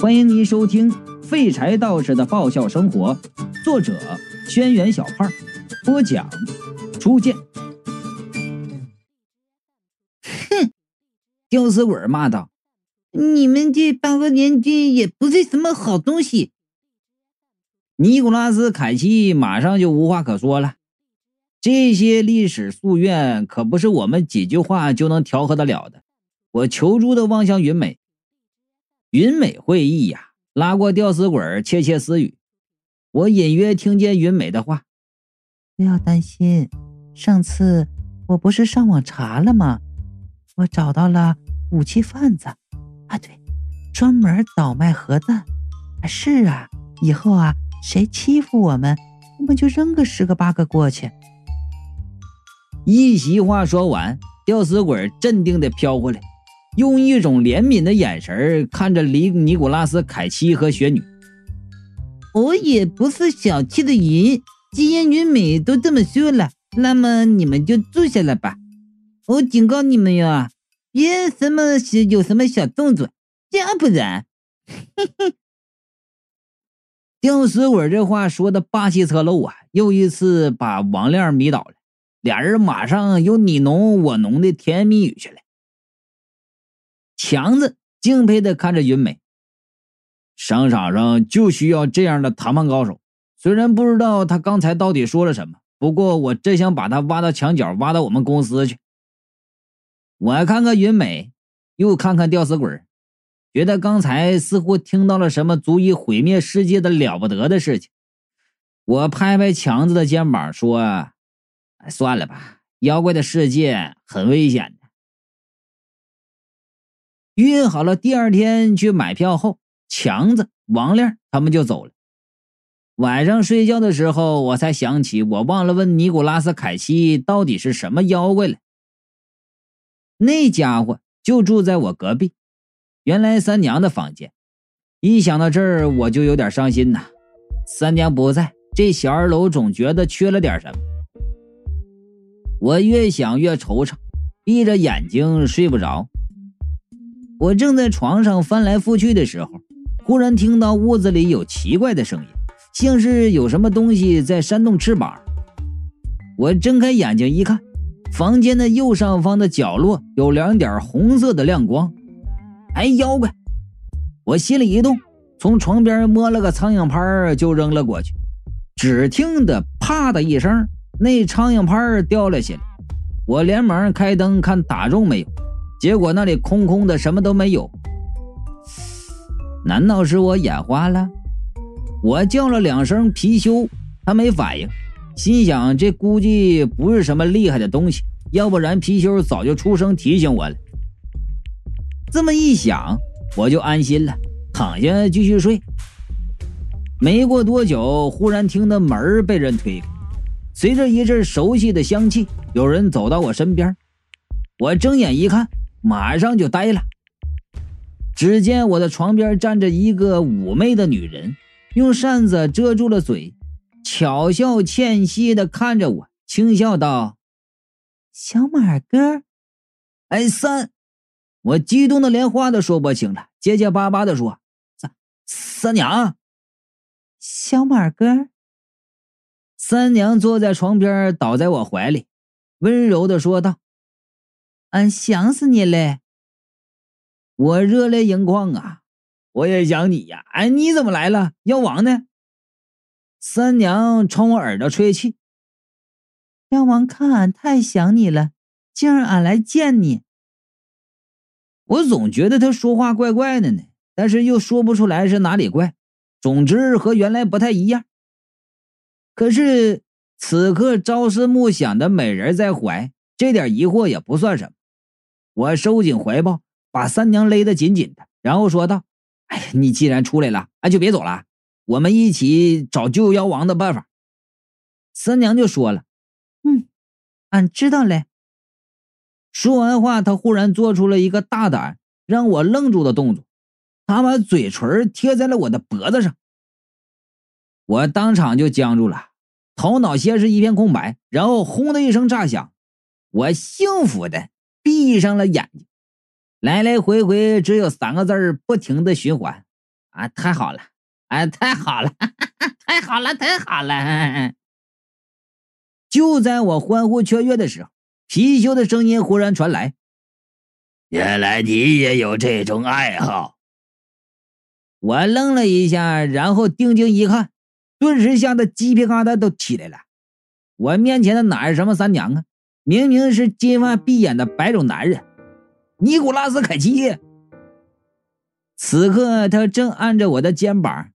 欢迎您收听《废柴道士的爆笑生活》，作者：轩辕小胖，播讲：初见。哼！吊死鬼骂道：“你们这八个联军也不是什么好东西。”尼古拉斯·凯奇马上就无话可说了。这些历史夙愿可不是我们几句话就能调和得了的。我求助的望向云美。云美会意呀，拉过吊死鬼窃窃私语。我隐约听见云美的话：“不要担心，上次我不是上网查了吗？我找到了武器贩子，啊对，专门倒卖核弹。是啊，以后啊，谁欺负我们，我们就扔个十个八个过去。”一席话说完，吊死鬼镇定地飘过来。用一种怜悯的眼神看着尼尼古拉斯、凯奇和雪女。我也不是小气的人，既然云美都这么说了，那么你们就住下来吧。我警告你们哟，别什么有什么小动作，要不然，嘿嘿。吊死鬼这话说的霸气侧漏啊，又一次把王亮迷倒了。俩人马上又你侬我侬的甜言蜜语去了。强子敬佩的看着云美，商场上就需要这样的谈判高手。虽然不知道他刚才到底说了什么，不过我真想把他挖到墙角，挖到我们公司去。我看看云美，又看看吊死鬼，觉得刚才似乎听到了什么足以毁灭世界的了不得的事情。我拍拍强子的肩膀说：“算了吧，妖怪的世界很危险。”约好了第二天去买票后，强子、王亮他们就走了。晚上睡觉的时候，我才想起我忘了问尼古拉斯·凯奇到底是什么妖怪了。那家伙就住在我隔壁，原来三娘的房间。一想到这儿，我就有点伤心呐。三娘不在，这小二楼总觉得缺了点什么。我越想越惆怅，闭着眼睛睡不着。我正在床上翻来覆去的时候，忽然听到屋子里有奇怪的声音，像是有什么东西在扇动翅膀。我睁开眼睛一看，房间的右上方的角落有两点红色的亮光。哎，妖怪！我心里一动，从床边摸了个苍蝇拍就扔了过去。只听得“啪”的一声，那苍蝇拍掉了下来。我连忙开灯看打中没有。结果那里空空的，什么都没有。难道是我眼花了？我叫了两声貔貅，他没反应，心想这估计不是什么厉害的东西，要不然貔貅早就出声提醒我了。这么一想，我就安心了，躺下继续睡。没过多久，忽然听到门被人推开，随着一阵熟悉的香气，有人走到我身边。我睁眼一看。马上就呆了。只见我的床边站着一个妩媚的女人，用扇子遮住了嘴，巧笑倩兮的看着我，轻笑道：“小马哥。”哎，三！我激动的连话都说不清了，结结巴巴的说：“三三娘。”小马哥。三娘坐在床边，倒在我怀里，温柔的说道。俺想死你嘞！我热泪盈眶啊！我也想你呀！哎，你怎么来了？妖王呢？三娘冲我耳朵吹气。妖王看俺太想你了，竟让俺来见你。我总觉得他说话怪怪的呢，但是又说不出来是哪里怪。总之和原来不太一样。可是此刻朝思暮想的美人在怀，这点疑惑也不算什么。我收紧怀抱，把三娘勒得紧紧的，然后说道：“哎呀，你既然出来了，哎就别走了，我们一起找救妖王的办法。”三娘就说了：“嗯，俺知道嘞。”说完话，她忽然做出了一个大胆让我愣住的动作，她把嘴唇贴在了我的脖子上。我当场就僵住了，头脑先是一片空白，然后轰的一声炸响，我幸福的。闭上了眼睛，来来回回只有三个字儿，不停的循环。啊，太好了，啊，太好了，太好了，太好了！就在我欢呼雀跃的时候，貔貅的声音忽然传来：“原来你也有这种爱好。”我愣了一下，然后定睛一看，顿时吓得鸡皮疙瘩都起来了。我面前的哪是什么三娘啊？明明是金发碧眼的白种男人，尼古拉斯凯奇。此刻他正按着我的肩膀，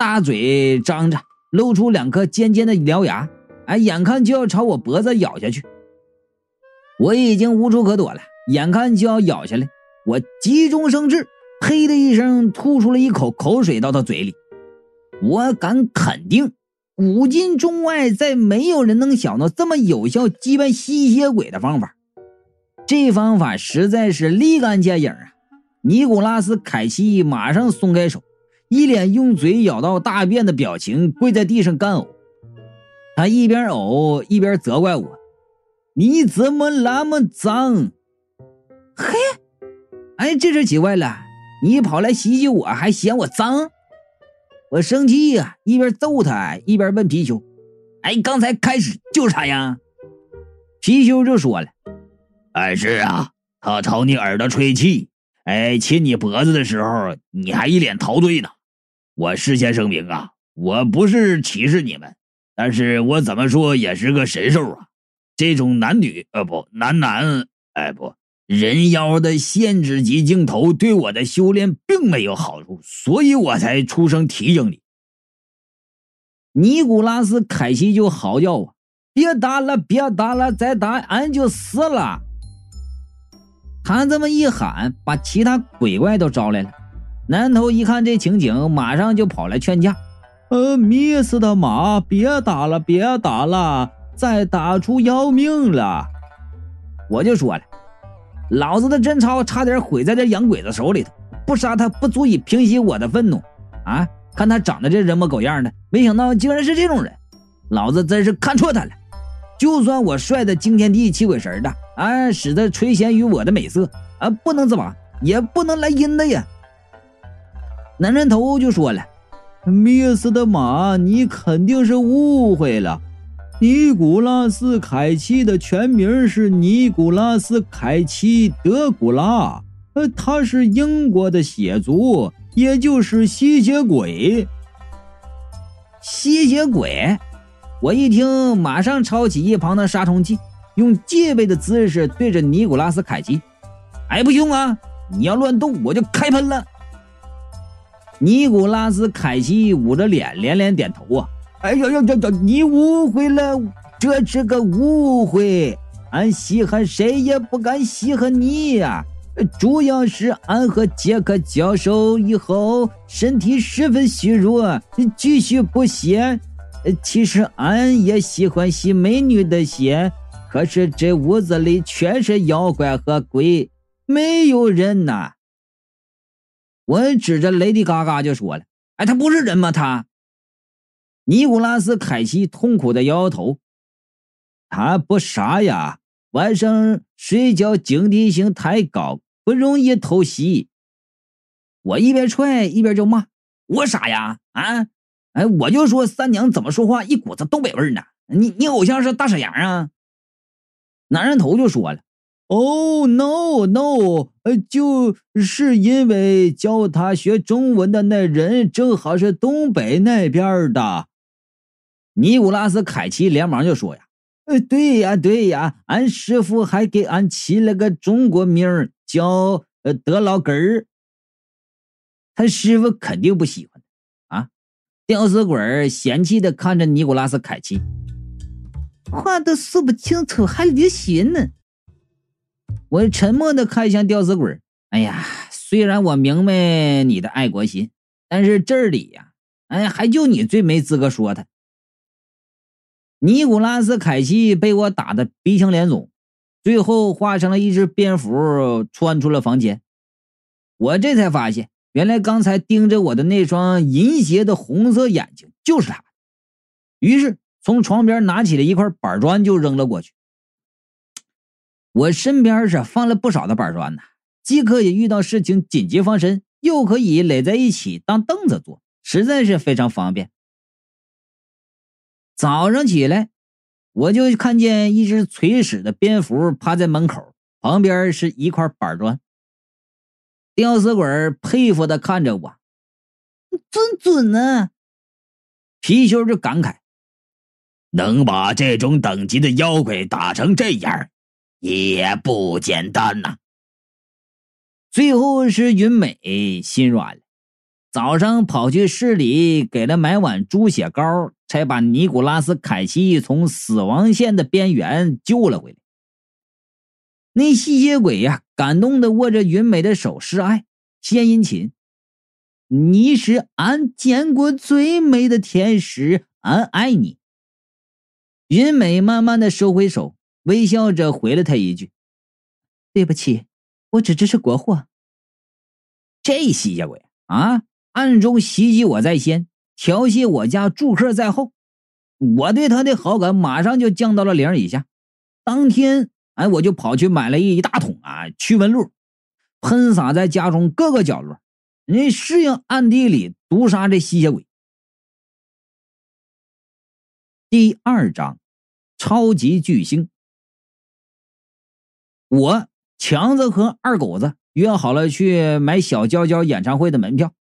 大嘴张着，露出两颗尖尖的獠牙，哎，眼看就要朝我脖子咬下去。我已经无处可躲了，眼看就要咬下来，我急中生智，呸的一声吐出了一口口水到他嘴里。我敢肯定。古今中外，再没有人能想到这么有效击败吸血鬼的方法。这方法实在是立竿见影啊！尼古拉斯凯奇马上松开手，一脸用嘴咬到大便的表情，跪在地上干呕。他一边呕一边责怪我：“你怎么那么脏？”嘿，哎，这事奇怪了，你跑来袭击我，还嫌我脏？我生气呀，一边揍他，一边问貔貅：“哎，刚才开始就是他呀？”貔貅就说了：“哎，是啊，他朝你耳朵吹气，哎，亲你脖子的时候，你还一脸陶醉呢。我事先声明啊，我不是歧视你们，但是我怎么说也是个神兽啊。这种男女，呃，不，男男，哎，不。”人妖的限制级镜头对我的修炼并没有好处，所以我才出声提醒你。尼古拉斯凯奇就嚎叫啊！别打了，别打了，再打俺就死了！他这么一喊，把其他鬼怪都招来了。南头一看这情景，马上就跑来劝架：“呃，迷死的马，别打了，别打了，再打出要命了！”我就说了。老子的贞操差点毁在这洋鬼子手里头，不杀他不足以平息我的愤怒啊！看他长得这人模狗样的，没想到竟然是这种人，老子真是看错他了。就算我帅的惊天地泣鬼神的啊，使得垂涎于我的美色啊，不能自拔，也不能来阴的呀。男人头就说了：“灭死的马，你肯定是误会了。”尼古拉斯凯奇的全名是尼古拉斯凯奇德古拉，呃，他是英国的血族，也就是吸血鬼。吸血鬼，我一听，马上抄起一旁的杀虫剂，用戒备的姿势对着尼古拉斯凯奇。哎，不用啊，你要乱动，我就开喷了。尼古拉斯凯奇捂着脸，连连点头啊。哎呀呀呀呀！你误会了，这是个误会。俺稀罕谁也不敢稀罕你呀。主要是俺和杰克交手以后，身体十分虚弱，继续不歇。其实俺也喜欢吸美女的血，可是这屋子里全是妖怪和鬼，没有人呐。我指着雷迪嘎嘎就说了：“哎，他不是人吗？他。”尼古拉斯凯奇痛苦的摇摇头，他不傻呀，晚上睡觉警惕性太高，不容易偷袭。我一边踹一边就骂：“我傻呀？啊？哎，我就说三娘怎么说话一股子东北味呢？你你偶像是大沈阳啊？”男人头就说了：“哦，no no，呃，就是因为教他学中文的那人正好是东北那边的。”尼古拉斯凯奇连忙就说：“呀，呃，对呀，对呀，俺师傅还给俺起了个中国名儿，叫呃德老根儿。他师傅肯定不喜欢啊！”吊死鬼嫌弃的看着尼古拉斯凯奇，话都说不清楚，还离心呢。我沉默的看向吊死鬼。哎呀，虽然我明白你的爱国心，但是这里呀，哎，还就你最没资格说他。尼古拉斯凯奇被我打得鼻青脸肿，最后化成了一只蝙蝠，窜出了房间。我这才发现，原来刚才盯着我的那双银鞋的红色眼睛就是他。于是从床边拿起了一块板砖就扔了过去。我身边是放了不少的板砖呢，既可也遇到事情紧急防身，又可以垒在一起当凳子坐，实在是非常方便。早上起来，我就看见一只垂死的蝙蝠趴在门口，旁边是一块板砖。吊死鬼佩服的看着我，真准呢。貔貅就感慨：能把这种等级的妖怪打成这样，也不简单呐。最后是云美心软了，早上跑去市里给了买碗猪血糕，才把尼古拉斯凯奇从死亡线的边缘救了回来。那吸血鬼呀，感动的握着云美的手示爱，献殷勤：“你是俺见过最美的天使，俺爱你。”云美慢慢的收回手，微笑着回了他一句：“对不起。”我只支持国货。这吸血鬼啊，暗中袭击我在先，调戏我家住客在后，我对他的好感马上就降到了零以下。当天，哎，我就跑去买了一大桶啊驱蚊露，喷洒在家中各个角落，人适应暗地里毒杀这吸血鬼。第二章，超级巨星，我。强子和二狗子约好了去买小娇娇演唱会的门票，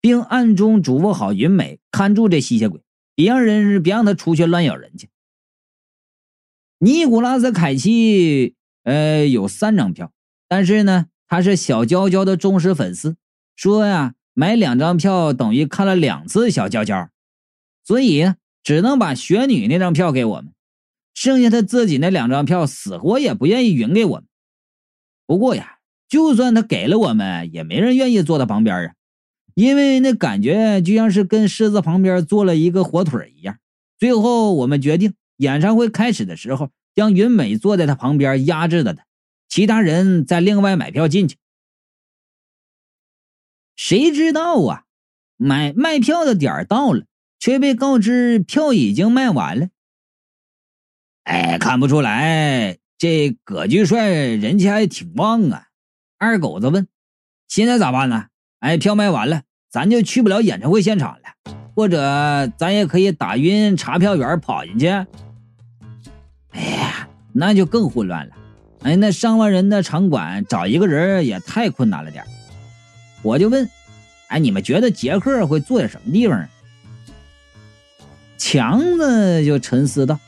并暗中嘱咐好云美看住这吸血鬼，别让人别让他出去乱咬人去。尼古拉斯凯奇，呃，有三张票，但是呢，他是小娇娇的忠实粉丝，说呀，买两张票等于看了两次小娇娇，所以只能把雪女那张票给我们，剩下他自己那两张票死活也不愿意匀给我们。不过呀，就算他给了我们，也没人愿意坐他旁边啊，因为那感觉就像是跟狮子旁边坐了一个火腿一样。最后我们决定，演唱会开始的时候，将云美坐在他旁边压制着他，其他人再另外买票进去。谁知道啊，买卖票的点到了，却被告知票已经卖完了。哎，看不出来。这葛巨帅人气还挺旺啊！二狗子问：“现在咋办呢？”哎，票卖完了，咱就去不了演唱会现场了，或者咱也可以打晕查票员跑进去。哎呀，那就更混乱了。哎，那上万人的场馆找一个人也太困难了点。我就问：“哎，你们觉得杰克会坐在什么地方？”强子就沉思道：“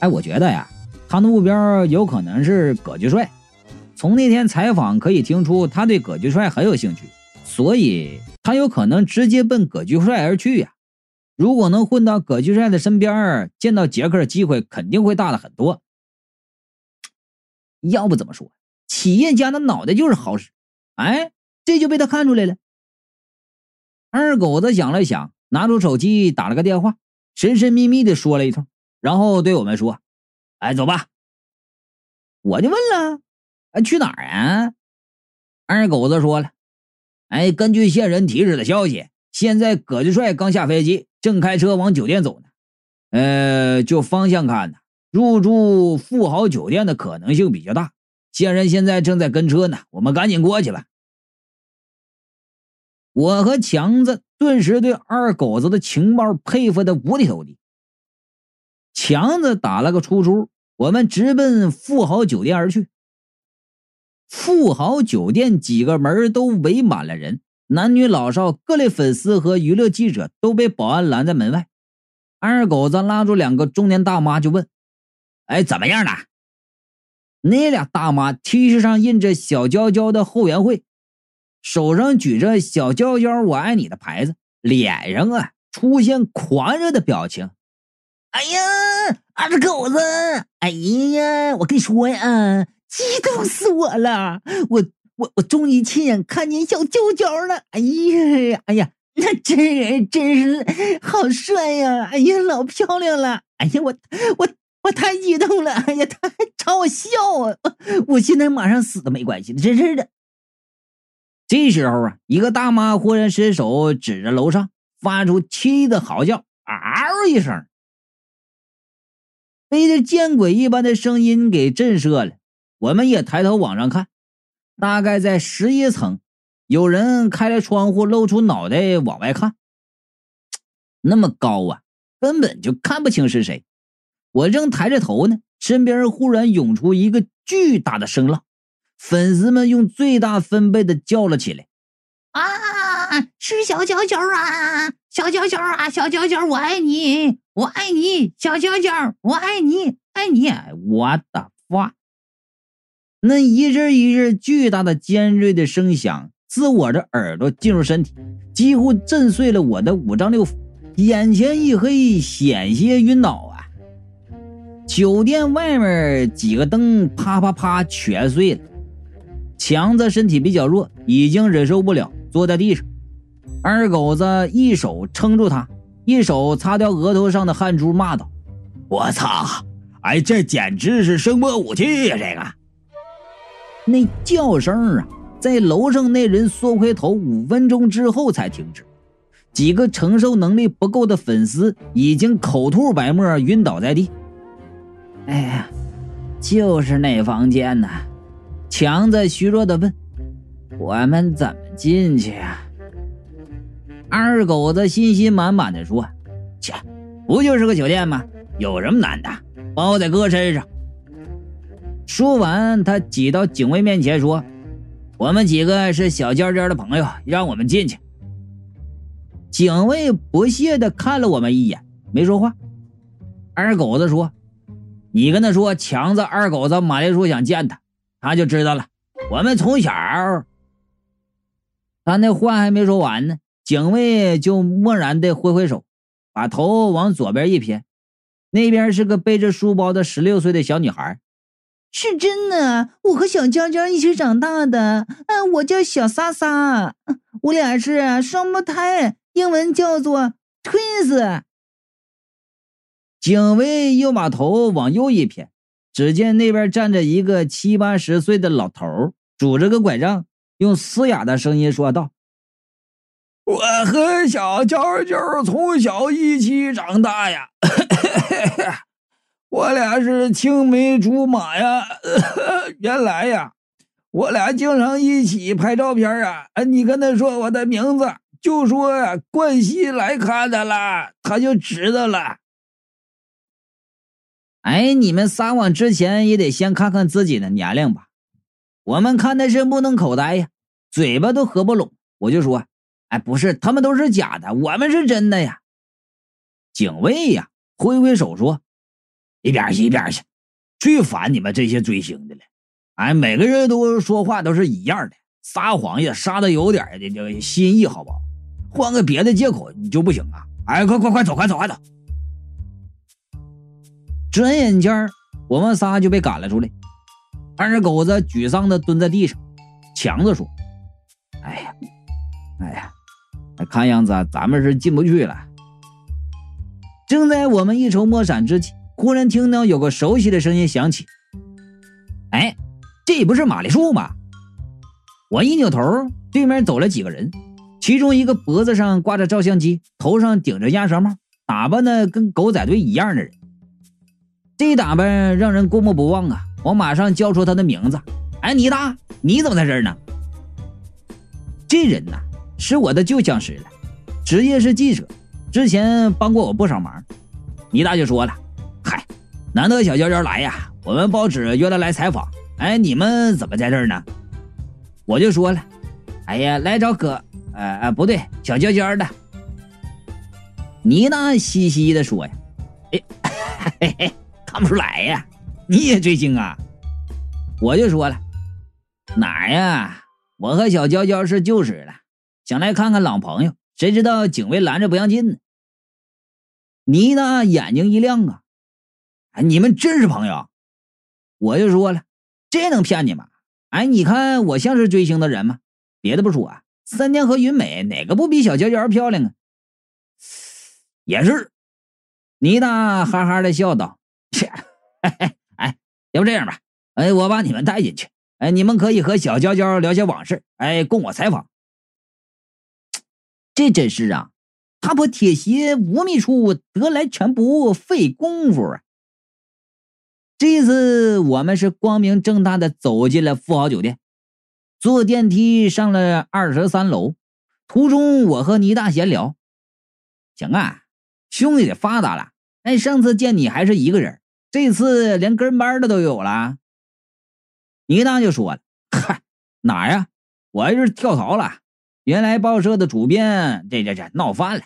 哎，我觉得呀。”他的目标有可能是葛巨帅，从那天采访可以听出他对葛巨帅很有兴趣，所以他有可能直接奔葛巨帅而去呀。如果能混到葛巨帅的身边，见到杰克的机会肯定会大了很多。要不怎么说，企业家的脑袋就是好使。哎，这就被他看出来了。二狗子想了想，拿出手机打了个电话，神神秘秘的说了一通，然后对我们说。哎，走吧。我就问了，哎，去哪儿啊？二狗子说了，哎，根据线人提示的消息，现在葛志帅刚下飞机，正开车往酒店走呢。呃，就方向看呢，入住富豪酒店的可能性比较大。线人现在正在跟车呢，我们赶紧过去吧。我和强子顿时对二狗子的情报佩服的五体投地。强子打了个出租，我们直奔富豪酒店而去。富豪酒店几个门都围满了人，男女老少、各类粉丝和娱乐记者都被保安拦在门外。二狗子拉住两个中年大妈就问：“哎，怎么样了？”那俩大妈 T 恤上印着小娇娇的后援会，手上举着“小娇娇我爱你”的牌子，脸上啊出现狂热的表情。哎呀，二狗子！哎呀，我跟你说呀，激动死我了！我我我终于亲眼看见小娇娇了！哎呀，哎呀，那真人真是好帅呀！哎呀，老漂亮了！哎呀，我我我太激动了！哎呀，他还朝我笑啊！我我现在马上死都没关系，真是的。这时候啊，一个大妈忽然伸手指着楼上，发出凄厉的嚎叫，嗷一声。被这见鬼一般的声音给震慑了，我们也抬头往上看，大概在十一层，有人开了窗户，露出脑袋往外看，那么高啊，根本就看不清是谁。我正抬着头呢，身边忽然涌出一个巨大的声浪，粉丝们用最大分贝的叫了起来：“啊，是小娇娇啊，小娇娇啊，小娇娇，我爱你，我爱你，小娇娇，我爱你，爱你，我的发！”那一阵一阵巨大的尖锐的声响自我的耳朵进入身体，几乎震碎了我的五脏六腑，眼前一黑，险些晕倒啊！酒店外面几个灯啪啪啪全碎了。强子身体比较弱，已经忍受不了，坐在地上。二狗子一手撑住他，一手擦掉额头上的汗珠，骂道：“我操！哎，这简直是声波武器呀！这个。”那叫声啊，在楼上那人缩回头五分钟之后才停止。几个承受能力不够的粉丝已经口吐白沫，晕倒在地。哎呀，就是那房间呐！强子虚弱的问：“我们怎么进去啊？”二狗子信心满满的说：“切，不就是个酒店吗？有什么难的？包在哥身上。”说完，他挤到警卫面前说：“我们几个是小娇娇的朋友，让我们进去。”警卫不屑的看了我们一眼，没说话。二狗子说：“你跟他说，强子、二狗子、马丽叔想见他，他就知道了。我们从小……”他那话还没说完呢，警卫就漠然的挥挥手，把头往左边一偏，那边是个背着书包的十六岁的小女孩。是真的，我和小娇娇一起长大的。嗯，我叫小莎莎，我俩是双胞胎，英文叫做 twins。警卫又把头往右一偏，只见那边站着一个七八十岁的老头，拄着个拐杖，用嘶哑的声音说道：“我和小娇娇从小一起长大呀。”我俩是青梅竹马呀！原来呀，我俩经常一起拍照片啊。你跟他说我的名字，就说冠希来看他了，他就知道了。哎，你们撒谎之前也得先看看自己的年龄吧。我们看的是目瞪口呆呀，嘴巴都合不拢。我就说，哎，不是，他们都是假的，我们是真的呀。警卫呀，挥挥手说。一边去，一边去，最烦你们这些追星的了。哎，每个人都说话都是一样的，撒谎也撒的有点的这个心意，好不好？换个别的借口你就不行啊！哎，快快快走，快走，快走！转眼间我们仨就被赶了出来。二狗子沮丧的蹲在地上，强子说：“哎呀，哎呀，看样子咱们是进不去了。”正在我们一筹莫展之际。忽然听到有个熟悉的声音响起，哎，这不是玛丽树吗？我一扭头，对面走了几个人，其中一个脖子上挂着照相机，头上顶着鸭舌帽，打扮的跟狗仔队一样的人。这打扮让人过目不忘啊！我马上叫出他的名字，哎，倪大，你怎么在这儿呢？这人呐，是我的旧相识了，职业是记者，之前帮过我不少忙。倪大就说了。嗨，难得小娇娇来呀！我们报纸约她来采访。哎，你们怎么在这儿呢？我就说了，哎呀，来找哥，呃，不对，小娇娇的。妮娜嘻嘻的说呀，哎，嘿嘿，看不出来呀，你也追星啊？我就说了，哪呀？我和小娇娇是旧识了，想来看看老朋友，谁知道警卫拦着不让进呢？妮娜眼睛一亮啊！哎，你们真是朋友？我就说了，这能骗你吗？哎，你看我像是追星的人吗？别的不说啊，三天和云美哪个不比小娇娇漂亮啊？也是，倪娜哈哈的笑道：“切，哎，要不这样吧，哎，我把你们带进去，哎，你们可以和小娇娇聊些往事，哎，供我采访。这真是啊，踏破铁鞋无觅处，得来全不费功夫啊。”这次我们是光明正大的走进了富豪酒店，坐电梯上了二十三楼。途中，我和倪大闲聊：“行啊，兄弟发达了。哎，上次见你还是一个人，这次连跟班的都有了。”倪大就说了：“嗨，哪呀？我是跳槽了。原来报社的主编，这这这闹翻了，